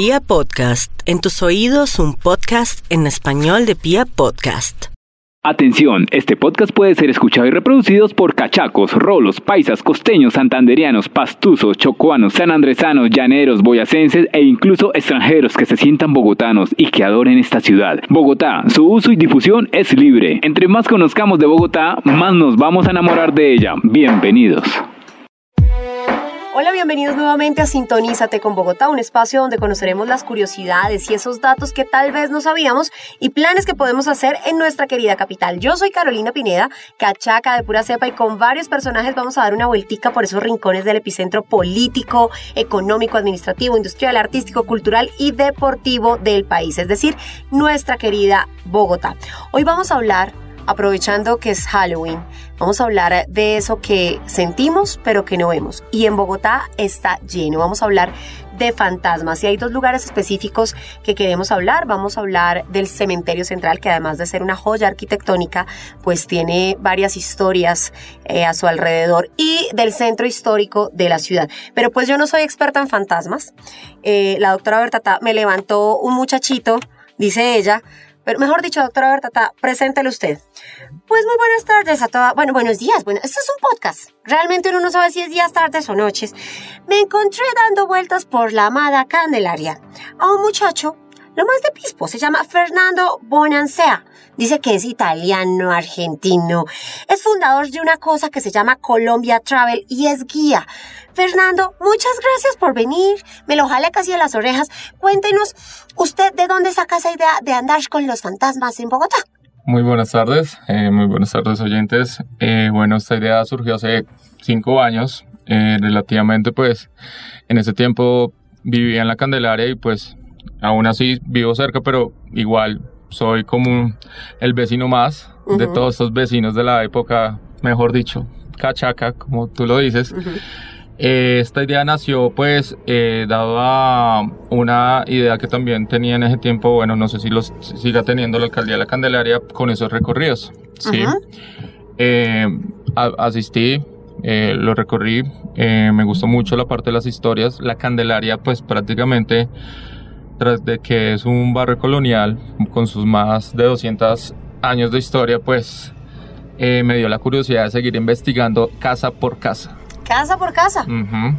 Pia Podcast, en tus oídos un podcast en español de Pia Podcast. Atención, este podcast puede ser escuchado y reproducido por cachacos, rolos, paisas, costeños, santanderianos, pastuzos, chocuanos, sanandresanos, llaneros, boyacenses e incluso extranjeros que se sientan bogotanos y que adoren esta ciudad. Bogotá, su uso y difusión es libre. Entre más conozcamos de Bogotá, más nos vamos a enamorar de ella. Bienvenidos. Hola, bienvenidos nuevamente a Sintonízate con Bogotá, un espacio donde conoceremos las curiosidades y esos datos que tal vez no sabíamos y planes que podemos hacer en nuestra querida capital. Yo soy Carolina Pineda, cachaca de pura cepa y con varios personajes vamos a dar una vueltica por esos rincones del epicentro político, económico, administrativo, industrial, artístico, cultural y deportivo del país, es decir, nuestra querida Bogotá. Hoy vamos a hablar aprovechando que es Halloween, vamos a hablar de eso que sentimos pero que no vemos. Y en Bogotá está lleno. Vamos a hablar de fantasmas. Y hay dos lugares específicos que queremos hablar. Vamos a hablar del cementerio central, que además de ser una joya arquitectónica, pues tiene varias historias eh, a su alrededor, y del centro histórico de la ciudad. Pero pues yo no soy experta en fantasmas. Eh, la doctora Bertata me levantó un muchachito, dice ella, pero mejor dicho, doctora Bertata, preséntele usted. Pues muy buenas tardes a todas. Bueno, buenos días. Bueno, esto es un podcast. Realmente uno no sabe si es días, tardes o noches. Me encontré dando vueltas por la amada Candelaria a un muchacho, lo más de pispo, se llama Fernando Bonansea. Dice que es italiano, argentino. Es fundador de una cosa que se llama Colombia Travel y es guía. Fernando, muchas gracias por venir. Me lo jale casi a las orejas. Cuéntenos, ¿usted de dónde saca esa idea de andar con los fantasmas en Bogotá? Muy buenas tardes, eh, muy buenas tardes oyentes. Eh, bueno, esta idea surgió hace cinco años, eh, relativamente pues en ese tiempo vivía en la Candelaria y pues aún así vivo cerca, pero igual soy como el vecino más de todos estos vecinos de la época, mejor dicho, cachaca, como tú lo dices. Eh, esta idea nació pues eh, dado a una idea que también tenía en ese tiempo, bueno, no sé si los siga teniendo la alcaldía de la Candelaria con esos recorridos, ¿sí? Eh, asistí, lo recorrí, me gustó mucho la parte de las historias, la Candelaria pues prácticamente tras de que es un barrio colonial con sus más de 200 años de historia, pues eh, me dio la curiosidad de seguir investigando casa por casa. Casa por casa.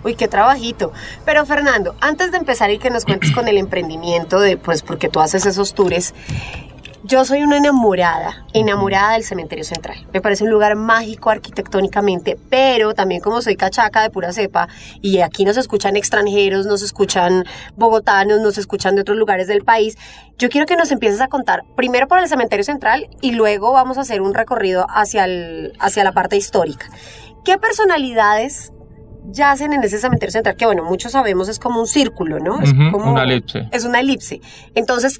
Uy, qué trabajito. Pero Fernando, antes de empezar y que nos cuentes con el emprendimiento de, pues, porque tú haces esos tours, yo soy una enamorada, enamorada del cementerio central. Me parece un lugar mágico arquitectónicamente, pero también como soy cachaca de pura cepa y aquí nos escuchan extranjeros, nos escuchan bogotanos, nos escuchan de otros lugares del país, yo quiero que nos empieces a contar primero por el cementerio central y luego vamos a hacer un recorrido hacia, el, hacia la parte histórica. ¿Qué personalidades yacen en ese cementerio central, que bueno, muchos sabemos es como un círculo, ¿no? Es como una elipse. Es una elipse. Entonces,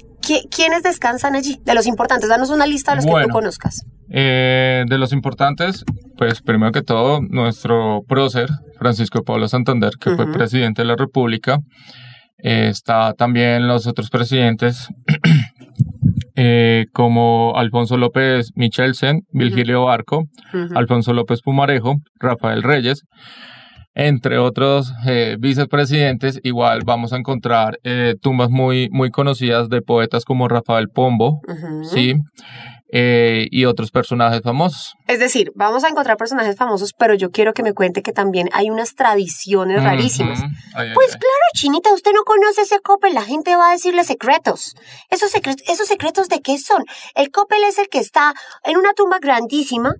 ¿quiénes descansan allí? De los importantes, danos una lista de los que tú conozcas. Eh, de los importantes, pues primero que todo, nuestro prócer, Francisco Pablo Santander, que fue presidente de la República. Eh, está también los otros presidentes, eh, como Alfonso López Michelsen, Virgilio Barco, Alfonso López Pumarejo, Rafael Reyes entre otros eh, vicepresidentes, igual vamos a encontrar eh, tumbas muy, muy conocidas de poetas como Rafael Pombo, ¿sí? Eh, y otros personajes famosos. Es decir, vamos a encontrar personajes famosos, pero yo quiero que me cuente que también hay unas tradiciones rarísimas. pues claro, Chinita, usted no conoce ese Coppel, la gente va a decirle secretos. ¿Esos, secretos. ¿Esos secretos de qué son? El Coppel es el que está en una tumba grandísima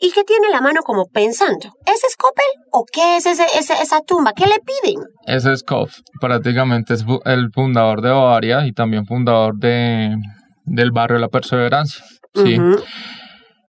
y que tiene la mano como pensando, ¿ese es Coppel o qué es ese, esa tumba? ¿Qué le piden? Ese es Koff, prácticamente es el fundador de Bavaria y también fundador de, del barrio La Perseverancia. Sí.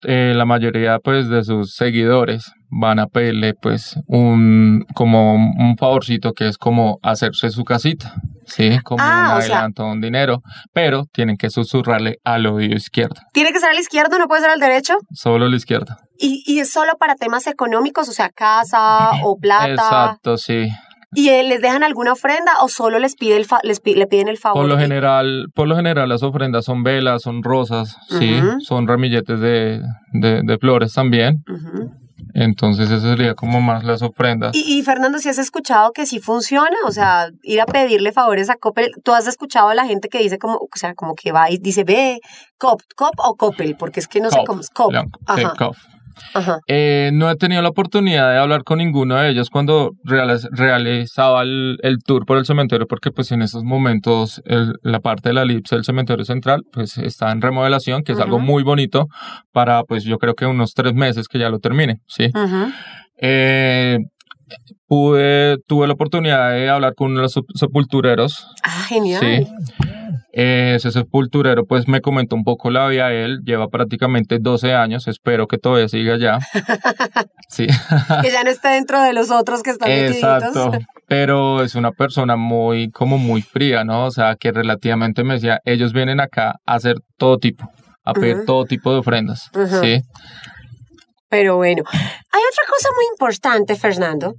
Eh, la mayoría pues de sus seguidores van a pedirle pues un como un favorcito que es como hacerse su casita, sí, como ah, un adelanto, un dinero, pero tienen que susurrarle al oído izquierdo. ¿Tiene que ser al izquierdo, no puede ser al derecho? Solo al izquierdo. ¿Y, y es solo para temas económicos, o sea, casa o plata? Exacto, sí. ¿Y les dejan alguna ofrenda o solo les, pide el les le piden el favor? Por lo, general, por lo general las ofrendas son velas, son rosas, sí, son ramilletes de, de, flores también. Entonces eso sería como más las ofrendas. Y, y, Fernando, si has escuchado que sí funciona, o sea, ir a pedirle favores a Coppel, ¿tú has escuchado a la gente que dice como, o sea, como que va y dice, ve, Cop, Cop o Coppel? Porque es que no sé cómo es Cop. Sí, Cop. Eh, no he tenido la oportunidad de hablar con ninguno de ellos cuando realizaba el, tour por el cementerio, porque pues en esos momentos la parte de la elipse del cementerio central pues está en remodelación, que es algo muy bonito para pues yo creo que unos tres meses que ya lo termine, ¿sí? Eh, pude, tuve la oportunidad de hablar con uno de los sepultureros. Ah, genial. Sí. Eh, ese sepulturero pues me comentó un poco la vida de él, lleva prácticamente 12 años, espero que todavía siga allá. sí. que ya no esté dentro de los otros que están Exacto. Pero es una persona muy, como muy fría, ¿no? O sea, que relativamente me decía, ellos vienen acá a hacer todo tipo, a pedir todo tipo de ofrendas, ¿sí? Pero bueno, hay otra cosa muy importante, Fernando,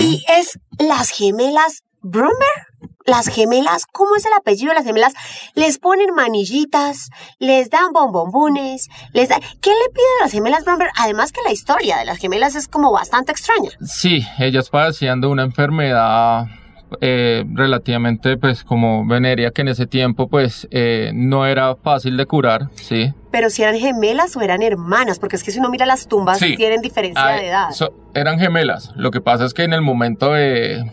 y es las gemelas Bromber las gemelas, ¿cómo es el apellido de las gemelas? Les ponen manillitas, les dan bombombones, les da... ¿Qué le piden a las gemelas Bromberg? Además que la historia de las gemelas es como bastante extraña. Sí, ellas padecían de una enfermedad eh, relativamente pues como veneria que en ese tiempo pues eh, no era fácil de curar, sí. Pero si eran gemelas o eran hermanas, porque es que si uno mira las tumbas tienen diferencia de edad. eran gemelas. Lo que pasa es que en el momento de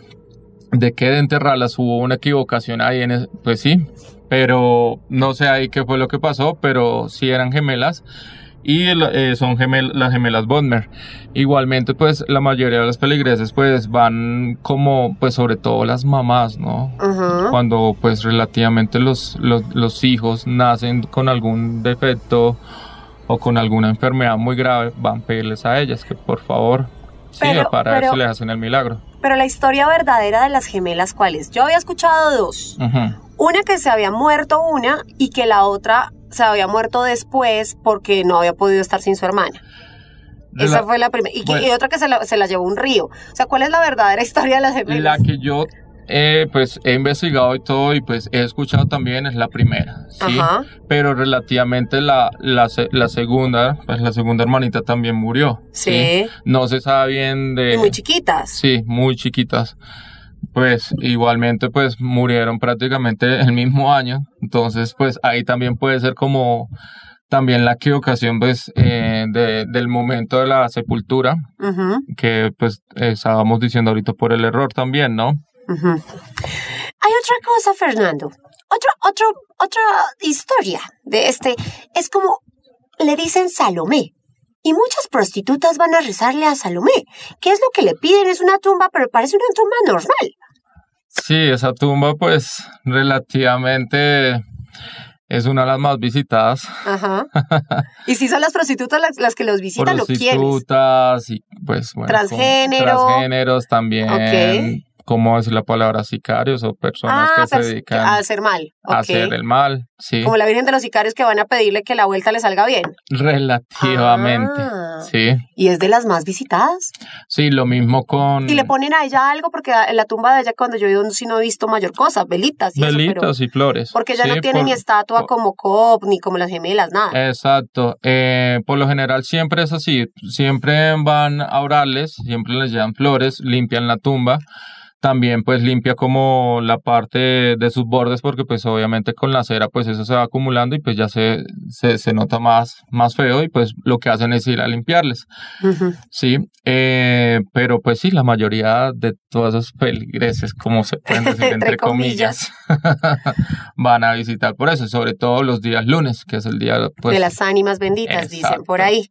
de que de enterrarlas hubo una equivocación ahí, en pues sí, pero no sé ahí qué fue lo que pasó, pero sí eran gemelas y eh, son las gemelas Bodmer. Igualmente, pues la mayoría de las peligreses pues van como, pues sobre todo las mamás, ¿no? Cuando pues relativamente los, los, hijos nacen con algún defecto o con alguna enfermedad muy grave, van a pedirles a ellas que por favor, sí, para ver si les hacen el milagro. Pero la historia verdadera de las gemelas, ¿cuál es? Yo había escuchado dos. Una que se había muerto una y que la otra se había muerto después porque no había podido estar sin su hermana. Esa fue la primera. Y, otra que se la, se la llevó un río. O sea, ¿cuál es la verdadera historia de las gemelas? La que yo eh, pues he investigado y todo y pues he escuchado también es la primera, ¿sí? Pero relativamente la, la, la, segunda, pues la segunda hermanita también murió. Sí. No se sabe bien de... muy chiquitas. Sí, muy chiquitas. Pues igualmente pues murieron prácticamente el mismo año. Entonces pues ahí también puede ser como también la equivocación pues eh, de, del momento de la sepultura, que pues estábamos diciendo ahorita por el error también, ¿no? Hay otra cosa, Fernando. Otro, otro, otra historia de este. Es como le dicen Salomé. Y muchas prostitutas van a rezarle a Salomé. ¿Qué es lo que le piden? Es una tumba, pero parece una tumba normal. Sí, esa tumba, pues, relativamente es una de las más visitadas. Ajá. ¿Y si son las prostitutas las, que los visitan o quiénes? Prostitutas y, pues, bueno. Transgénero. Transgéneros también. Ok. ¿Cómo decir la palabra? Sicarios o personas que se dedican a hacer mal. A hacer el mal, sí. Como la Virgen de los Sicarios que van a pedirle que la vuelta le salga bien. Relativamente, ah. sí. ¿Y es de las más visitadas? Sí, lo mismo con... ¿Y le ponen a ella algo? Porque en la tumba de ella cuando yo he ido sí no he visto mayor cosa, velitas y Velitas y flores. Porque ella no tiene ni estatua como Cop, ni como las gemelas, nada. Exacto. Eh, por lo general siempre es así. Siempre van a orarles, siempre les llevan flores, limpian la tumba también pues limpia como la parte de sus bordes porque pues obviamente con la cera pues eso se va acumulando y pues ya se, se, nota más, más feo y pues lo que hacen es ir a limpiarles. Sí, eh, pero pues sí, la mayoría de todas esas peligreses, como se pueden decir entre, comillas, van a visitar por eso, sobre todo los días lunes, que es el día pues, de las ánimas benditas, dicen por ahí.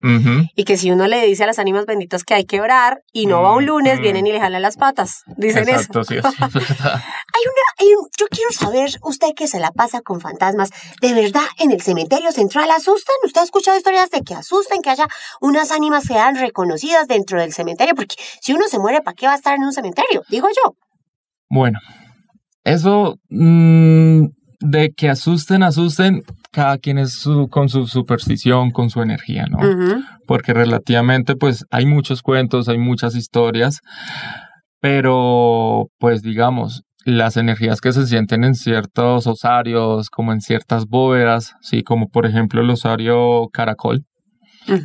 Y que si uno le dice a las ánimas benditas que hay que orar y no va un lunes, vienen y le jalan las patas, dicen eso. Sí, hay una, yo quiero saber, usted que se la pasa con fantasmas, ¿de verdad en el cementerio central asustan? ¿Usted ha escuchado historias de que asustan, que haya unas ánimas que sean reconocidas dentro del cementerio? Porque si uno se muere, ¿para qué va a estar en un cementerio? Digo yo. Bueno, eso mm, de que asusten, asusten, cada quien es su, con su superstición, con su energía, ¿no? Porque relativamente, pues, hay muchos cuentos, hay muchas historias pero pues digamos, las energías que se sienten en ciertos osarios, como en ciertas bóvedas, sí, como por ejemplo el osario caracol,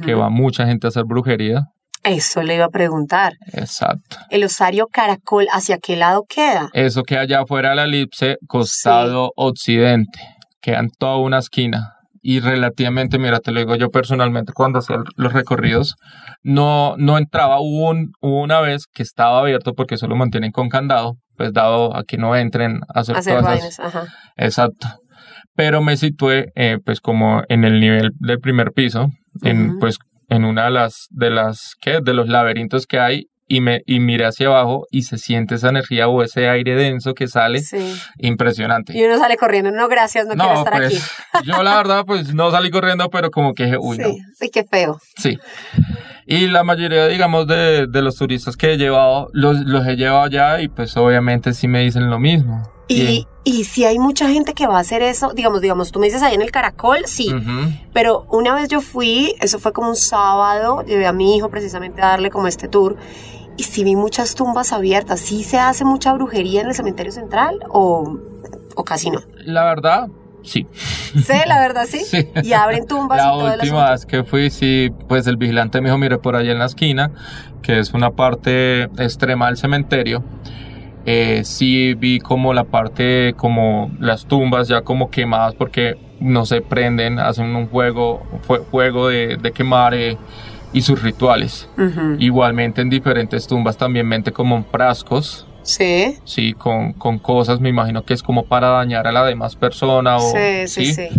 que va mucha gente a hacer brujería. Eso le iba a preguntar. Exacto. El osario caracol, ¿hacia qué lado queda? Eso que allá afuera de la elipse, costado occidente, queda en toda una esquina. Y relativamente, mira, te lo digo yo personalmente, cuando hacía los recorridos, no, no entraba. Hubo, un- hubo una vez que estaba abierto porque eso lo mantienen con candado, pues dado a que no entren a hacer, Hacer todas esas- vainas, ajá. Exacto. Pero me situé, eh, pues, como en el nivel del primer piso, en, pues, en una de las, de las, ¿qué? De los laberintos que hay, y me, y miré hacia abajo y se siente esa energía o ese aire denso que sale, Sí. impresionante. Y uno sale corriendo, no, gracias, no, quiero estar pues, aquí. yo la verdad, pues, no salí corriendo, pero como que, uy, sí, no. sí, qué feo. Sí. Y la mayoría, digamos, de, de los turistas que he llevado, los, los he llevado allá y pues obviamente sí me dicen lo mismo. Y, y si hay mucha gente que va a hacer eso, digamos, digamos, tú me dices ahí en el caracol, sí, pero una vez yo fui, eso fue como un sábado, llevé a mi hijo precisamente a darle como este tour, y sí vi muchas tumbas abiertas, ¿sí se hace mucha brujería en el cementerio central o, o casi no? La verdad, sí. Sí, la verdad sí. Sí. Y abren tumbas La y última vez que fui, sí, pues el vigilante me dijo, mire, por allá en la esquina, que es una parte extrema del cementerio, eh, sí vi como la parte, como las tumbas ya como quemadas porque no se prenden, hacen un juego, fue- juego de, de quemar eh, y sus rituales. Igualmente en diferentes tumbas también mente como en frascos, Sí, sí, con, con cosas, me imagino que es como para dañar a la demás persona o... sí, sí, sí.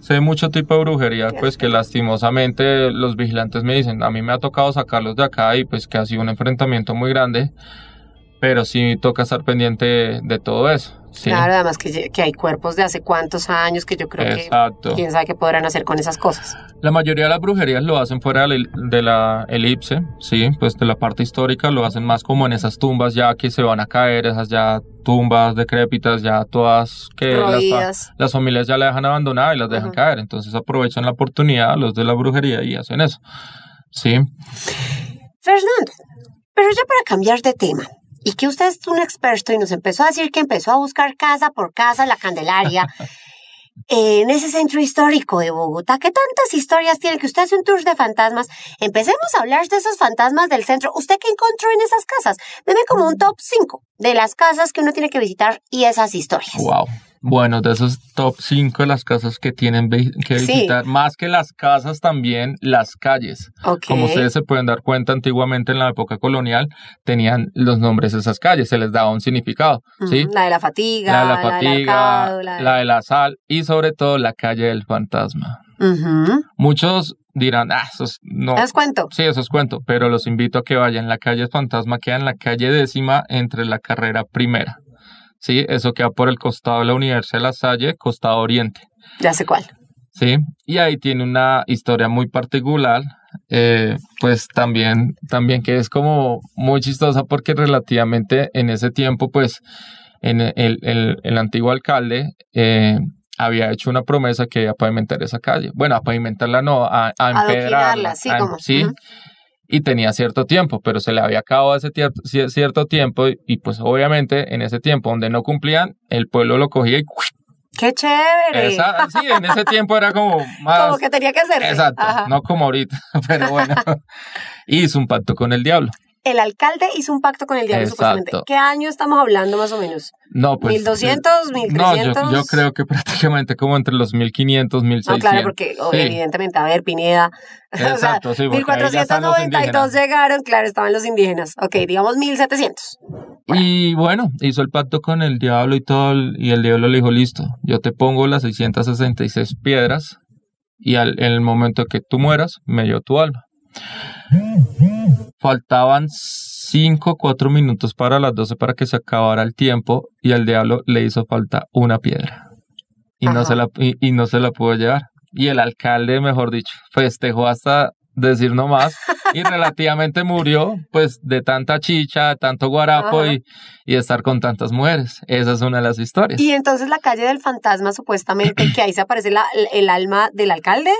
Se ve mucho tipo de brujería, Qué pues que lastimosamente los vigilantes me dicen, a mí me ha tocado sacarlos de acá y pues que ha sido un enfrentamiento muy grande, pero sí toca estar pendiente de todo eso. Sí, Claro, además que, que hay cuerpos de hace cuántos años que yo creo exacto. que quién sabe qué podrán hacer con esas cosas. La mayoría de las brujerías lo hacen fuera de la, elipse, sí, pues de la parte histórica lo hacen más como en esas tumbas ya que se van a caer, esas ya tumbas decrépitas, ya todas que las, familias ya la dejan abandonada y las dejan caer, entonces aprovechan la oportunidad los de la brujería y hacen eso. Sí, Fernando, pero ya para cambiar de tema, y que usted es un experto y nos empezó a decir que empezó a buscar casa por casa la Candelaria, en ese centro histórico de Bogotá, ¿qué tantas historias tiene que usted hace un tour de fantasmas? Empecemos a hablar de esos fantasmas del centro. ¿Usted qué encontró en esas casas? Deme como un top 5 de las casas que uno tiene que visitar y esas historias. wow. Bueno, de esos top 5 de las casas que tienen que Sí. visitar, más que las casas también las calles. Como ustedes se pueden dar cuenta, antiguamente en la época colonial tenían los nombres de esas calles, se les daba un significado, ¿sí? Ujú, La de la fatiga, La de la del fatiga, arcado, la de- la de la sal y sobre todo la calle del fantasma. Muchos dirán, ah, eso es, no. ¿Les cuento? Sí, eso es cuento, pero los invito a que vayan. La calle del fantasma queda en la calle décima entre la carrera primera. Sí, eso queda por el costado de la Universidad de La Salle, costado oriente. Ya sé cuál. Sí, y ahí tiene una historia muy particular, eh, pues también, también que es como muy chistosa porque relativamente en ese tiempo, pues, en el, el, el antiguo alcalde eh, había hecho una promesa que iba a pavimentar esa calle. Bueno, a pavimentarla no, a, a empedrarla. Sí, a- como, sí. Y tenía cierto tiempo, pero se le había acabado ese cierto tiempo y, y, pues obviamente en ese tiempo donde no cumplían, el pueblo lo cogía y ¡Qué chévere! esa- sí, en ese tiempo era como más... Como que tenía que hacerse. Exacto, Ajá. no como ahorita, pero bueno. Hizo un pacto con el diablo. El alcalde hizo un pacto con el diablo, Exacto. supuestamente. ¿Qué año estamos hablando más o menos? No, pues. ¿1200, No, yo, 1300? yo creo que prácticamente como entre los 1500, No, 1600. claro, porque Sí, evidentemente, a ver, Pineda. Exacto, sí, ya están los 1492 llegaron, claro, estaban los indígenas. Ok, digamos 1700. Y bueno, hizo el pacto con el diablo y todo, y el diablo le dijo, listo, yo te pongo las 666 piedras y al, en el momento que tú mueras, me dio tu alma. Faltaban 5, 4 minutos para las 12 para que se acabara el tiempo y al diablo le hizo falta una piedra. Y no, se la, y, y no se la pudo llevar. Y el alcalde, mejor dicho, festejó hasta decir no más y relativamente murió pues de tanta chicha, de tanto guarapo y, y de estar con tantas mujeres. Esa es una de las historias. Y entonces la calle del fantasma, supuestamente, que ahí se aparece la- el alma del alcalde.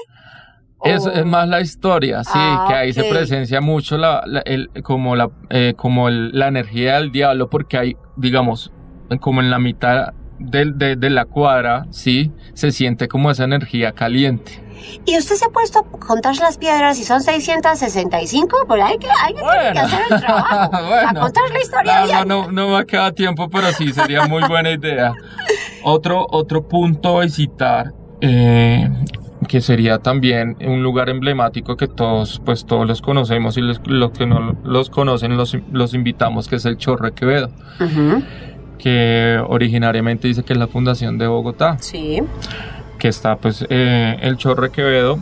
Es, ¿O- es más la historia, sí, Ah, que ahí se presencia mucho la, la- el, como, la, eh, como el- la energía del diablo, porque hay, digamos, como en la mitad de, de, de la cuadra, sí, se siente como esa energía caliente. ¿Y usted se ha puesto a contar las piedras y son 665? Por ahí que alguien tiene que hacer el trabajo. A Bueno. contar la historia No, no, no, no me queda tiempo, pero sí sería muy buena idea. Otro, otro punto a visitar, eh, que sería también un lugar emblemático que todos, pues todos los conocemos y los, los que no los conocen los, los invitamos, que es el Chorro de Quevedo, que originariamente dice que es la fundación de Bogotá, Sí. que está pues eh, el Chorro de Quevedo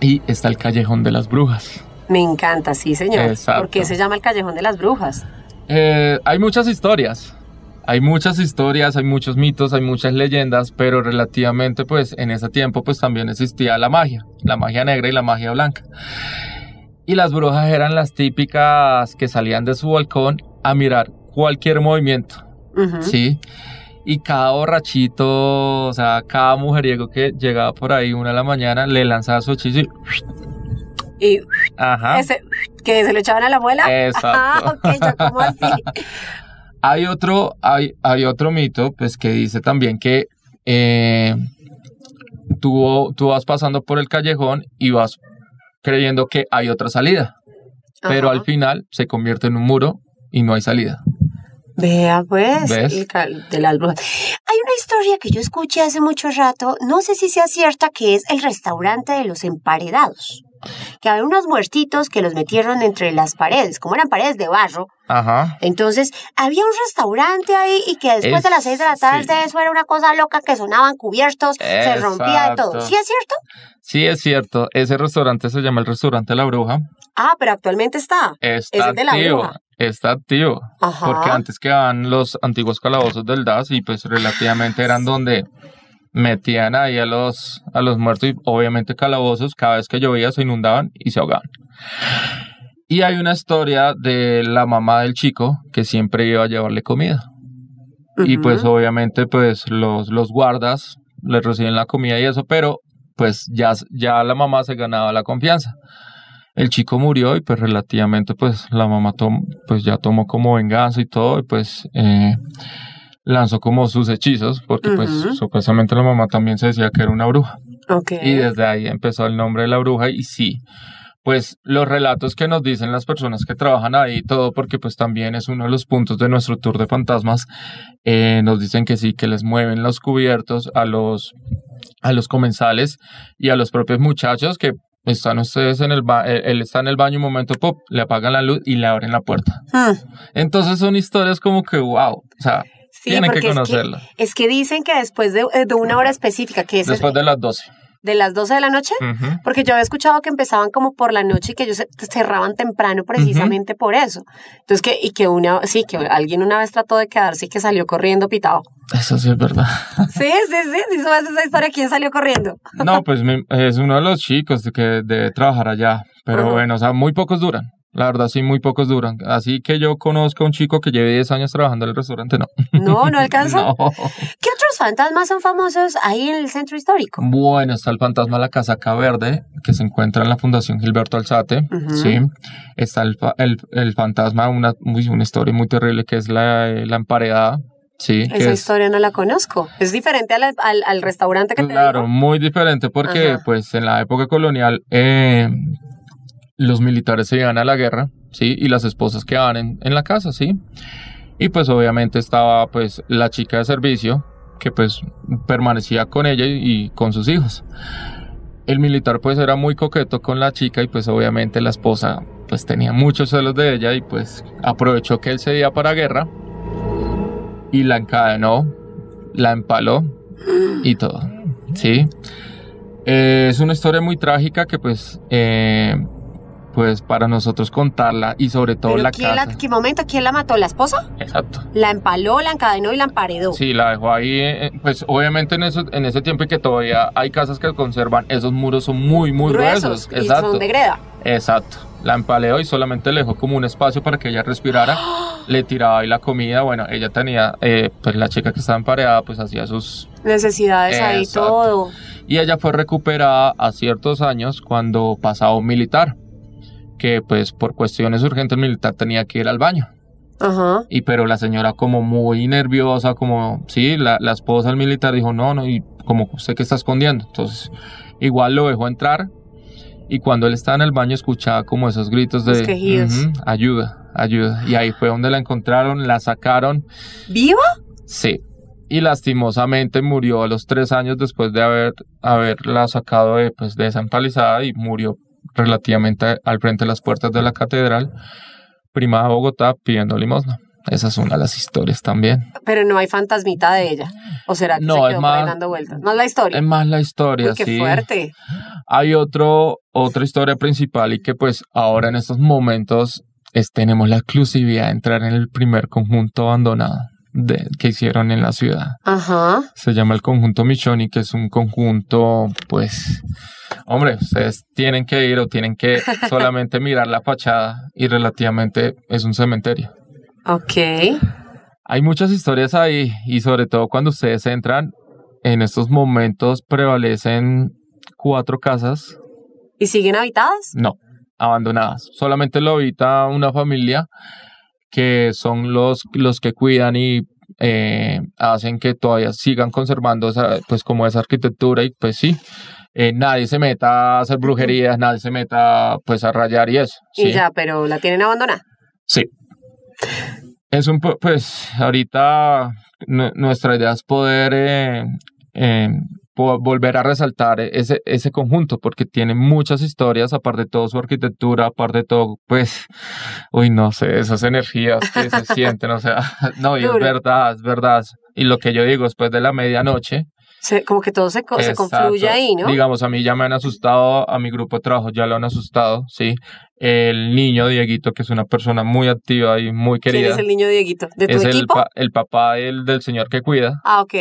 y está el Callejón de las Brujas. Me encanta, sí, señor. Exacto. ¿Por qué se llama el Callejón de las Brujas? Eh, hay muchas historias. Hay muchas historias, hay muchos mitos, hay muchas leyendas, pero relativamente pues en ese tiempo pues también existía la magia, la magia negra y la magia blanca. Y las brujas eran las típicas que salían de su balcón a mirar cualquier movimiento. ¿sí? Y cada borrachito, o sea, cada mujeriego que llegaba por ahí una de la mañana le lanzaba su hechizo y... Y Ajá. ese que se lo echaban a la muela. Exacto. Ah, ok, yo como así. Hay otro, hay, hay otro mito, pues, que dice también que eh, tú, tú vas pasando por el callejón y vas creyendo que hay otra salida, pero al final se convierte en un muro y no hay salida. Vea pues, el de las brujas. Hay una historia que yo escuché hace mucho rato, no sé si sea cierta, que es el restaurante de los emparedados. Que había unos muertitos que los metieron entre las paredes, como eran paredes de barro. Ajá. Entonces, había un restaurante ahí y que después Es- de las seis de la tarde sí. eso era una cosa loca que sonaban cubiertos, se rompía de todo. ¿Sí es cierto? Sí, es cierto. Ese restaurante se llama el restaurante La Bruja. Ah, pero actualmente está. Está es de La activo. Bruja. Está activo. Ajá. Porque antes quedaban los antiguos calabozos del DAS y pues relativamente eran donde metían ahí a los, a los muertos y obviamente calabozos cada vez que llovía se inundaban y se ahogaban. Y hay una historia de la mamá del chico que siempre iba a llevarle comida. Y pues obviamente pues los, los guardas le reciben la comida y eso, pero pues ya, ya la mamá se ganaba la confianza. El chico murió y pues relativamente pues la mamá tom- pues ya tomó como venganza y todo y pues eh, lanzó como sus hechizos porque pues supuestamente la mamá también se decía que era una bruja. Ok. Y desde ahí empezó el nombre de la bruja y sí, pues los relatos que nos dicen las personas que trabajan ahí y todo, porque pues también es uno de los puntos de nuestro tour de fantasmas, eh, nos dicen que sí, que les mueven los cubiertos a los, a los comensales y a los propios muchachos que están ustedes en el ba él, él está en el baño un momento, pop, le apagan la luz y le abren la puerta. Hmm. Entonces son historias como que wow, o sea, Sí, tienen que porque es que dicen que después de, eh, de una hora específica, que es Después de las 12. de las 12 de la noche, porque yo había escuchado que empezaban como por la noche y que ellos se cerraban temprano precisamente por eso. Entonces que, y que una, sí, que alguien una vez trató de quedarse y que salió corriendo pitado. Eso sí es verdad. Sí, sí, sí, sabes esa historia, ¿quién salió corriendo? No, pues me- es uno de los chicos que debe trabajar allá. Pero bueno, o sea, muy pocos duran. La verdad, sí, muy pocos duran. Así que yo conozco a un chico que lleve 10 años trabajando en el restaurante, no. No, no alcanza. No. ¿Qué otros fantasmas son famosos ahí en el centro histórico? Bueno, está el fantasma de la Casaca Verde, que se encuentra en la Fundación Gilberto Alzate. Sí. Está el, el, el fantasma, una, muy- una historia muy terrible, que es la, la emparedada. Sí. Esa es- historia no la conozco. Es diferente al, al, al restaurante que te Claro, muy diferente porque Ajá. pues en la época colonial eh, los militares se iban a la guerra, ¿sí? Y las esposas quedaban en, la casa, ¿sí? Y pues obviamente estaba pues la chica de servicio que pues permanecía con ella y, con sus hijos. El militar pues era muy coqueto con la chica y pues obviamente la esposa pues tenía muchos celos de ella y pues aprovechó que él se iba para guerra y la encadenó, la empaló y todo. Sí. Es una historia muy trágica que pues, eh, pues para nosotros contarla y sobre todo Pero la ¿quién casa. la, ¿qué momento? ¿Quién la mató? ¿La esposa? Exacto. La empaló, la encadenó y la emparedó. Sí, la dejó ahí, eh, pues obviamente en, eso, en ese tiempo y que todavía hay casas que conservan, esos muros son muy, muy gruesos. y Exacto. son de greda. Exacto. La empaleó y solamente le dejó como un espacio para que ella respirara. le tiraba ahí la comida. Bueno, ella tenía, eh, pues la chica que estaba empareada, pues hacía sus... Necesidades ahí, Exacto. todo. Y ella fue recuperada a ciertos años cuando pasaba un militar. Que pues por cuestiones urgentes militar tenía que ir al baño. Ajá. Y pero la señora como muy nerviosa, como, sí, la, la esposa del militar dijo, no, no, y como usted que está escondiendo. Entonces, igual lo dejó entrar y cuando él estaba en el baño escuchaba como esos gritos de Los quejidos. "Ujú, ayuda, ayuda. Y ahí fue donde la encontraron, la sacaron, ¿Viva? sí. Y lastimosamente murió a los tres años después de haber haberla sacado de, pues, de esa empalizada y murió relativamente al frente de las puertas de la catedral, prima de Bogotá, pidiendo limosna. Esa es una de las historias también. Pero no hay fantasmita de ella. ¿O será que No, se es quedó por más- ahí dando vueltas? Más la historia. Es más la historia, Uy, qué sí. fuerte. Hay otro, otra historia principal y que pues ahora en estos momentos es, tenemos la exclusividad de entrar en el primer conjunto abandonado de, que hicieron en la ciudad. Ajá. Se llama el conjunto Michoni, que es un conjunto, pues, hombre, ustedes tienen que ir o tienen que solamente mirar la fachada y relativamente es un cementerio. Ok. Hay muchas historias ahí y sobre todo cuando ustedes entran, en estos momentos prevalecen cuatro casas, ¿Y siguen habitadas? no, abandonadas. Solamente lo habita una familia que son los, los que cuidan y eh, hacen que todavía sigan conservando esa, pues como esa arquitectura y pues sí, eh, nadie se meta a hacer brujerías, nadie se meta pues a rayar y eso. Y ¿sí? ya, pero la tienen abandonada. Sí. Es un pues ahorita nu- nuestra idea es poder eh, volver a resaltar ese, ese conjunto porque tiene muchas historias, aparte de todo su arquitectura, aparte de todo, pues, uy, no sé, esas energías que se sienten, o sea, no, y es verdad, es verdad. Y lo que yo digo, después de la medianoche, Se- como que todo se, se confluye ahí, ¿no? Digamos, a mí ya me han asustado, a mi grupo de trabajo ya lo han asustado, sí. El niño Dieguito, que es una persona muy activa y muy ¿Quién querida. es el niño Dieguito? ¿De tu es el, pa- el papá del, del señor que cuida Ah, ok.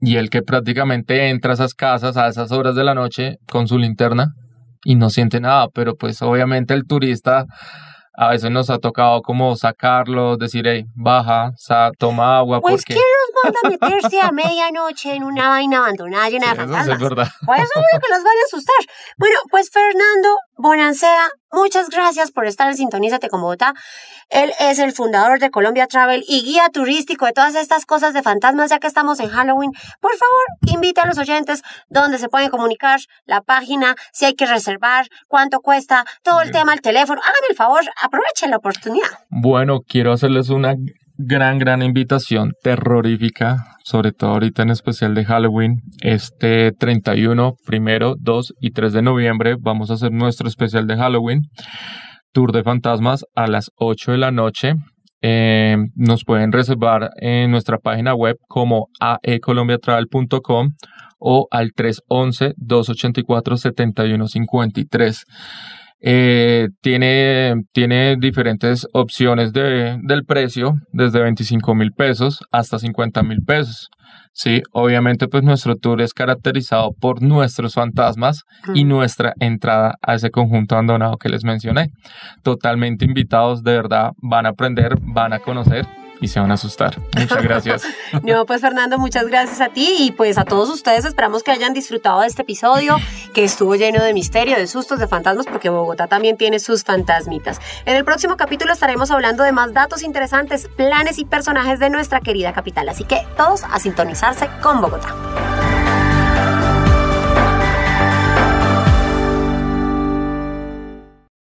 Y el que prácticamente entra a esas casas a esas horas de la noche con su linterna y no siente nada, pero pues obviamente el turista a veces nos ha tocado como sacarlo, decir, hey, baja, sa- toma agua, Pues, porque... ¿quién los manda a meterse a medianoche en una vaina abandonada llena de Sí, eso sí fantasmas? es verdad. Pues obvio que los vaya a asustar. Bueno, pues Fernando Bonancea, muchas gracias por estar en Sintonízate con Bogotá. Él es el fundador de Colombia Travel y guía turístico de todas estas cosas de fantasmas, ya que estamos en Halloween. Por favor, invite a los oyentes donde se pueden comunicar, la página, si hay que reservar, cuánto cuesta, todo el Sí. tema, el teléfono. Háganme el favor, aprovechen la oportunidad. Bueno, quiero hacerles una gran, gran invitación terrorífica, sobre todo ahorita en especial de Halloween. Este 31, primero, 2 y 3 de noviembre vamos a hacer nuestro especial de Halloween. Tour de fantasmas a las 8 de la noche. Eh, nos pueden reservar en nuestra página web como aecolombiatravel.com o al 311-284-7153. Eh, tiene, tiene diferentes opciones de, del precio, desde 25 mil pesos hasta 50 mil pesos. Sí, obviamente pues nuestro tour es caracterizado por nuestros fantasmas y nuestra entrada a ese conjunto abandonado que les mencioné. Totalmente invitados, de verdad, van a aprender, van a conocer y se van a asustar. Muchas gracias. No, pues Fernando, muchas gracias a ti y pues a todos ustedes esperamos que hayan disfrutado de este episodio que estuvo lleno de misterio, de sustos, de fantasmas, porque Bogotá también tiene sus fantasmitas. En el próximo capítulo estaremos hablando de más datos interesantes, planes y personajes de nuestra querida capital, así que todos a sintonizarse con Bogotá.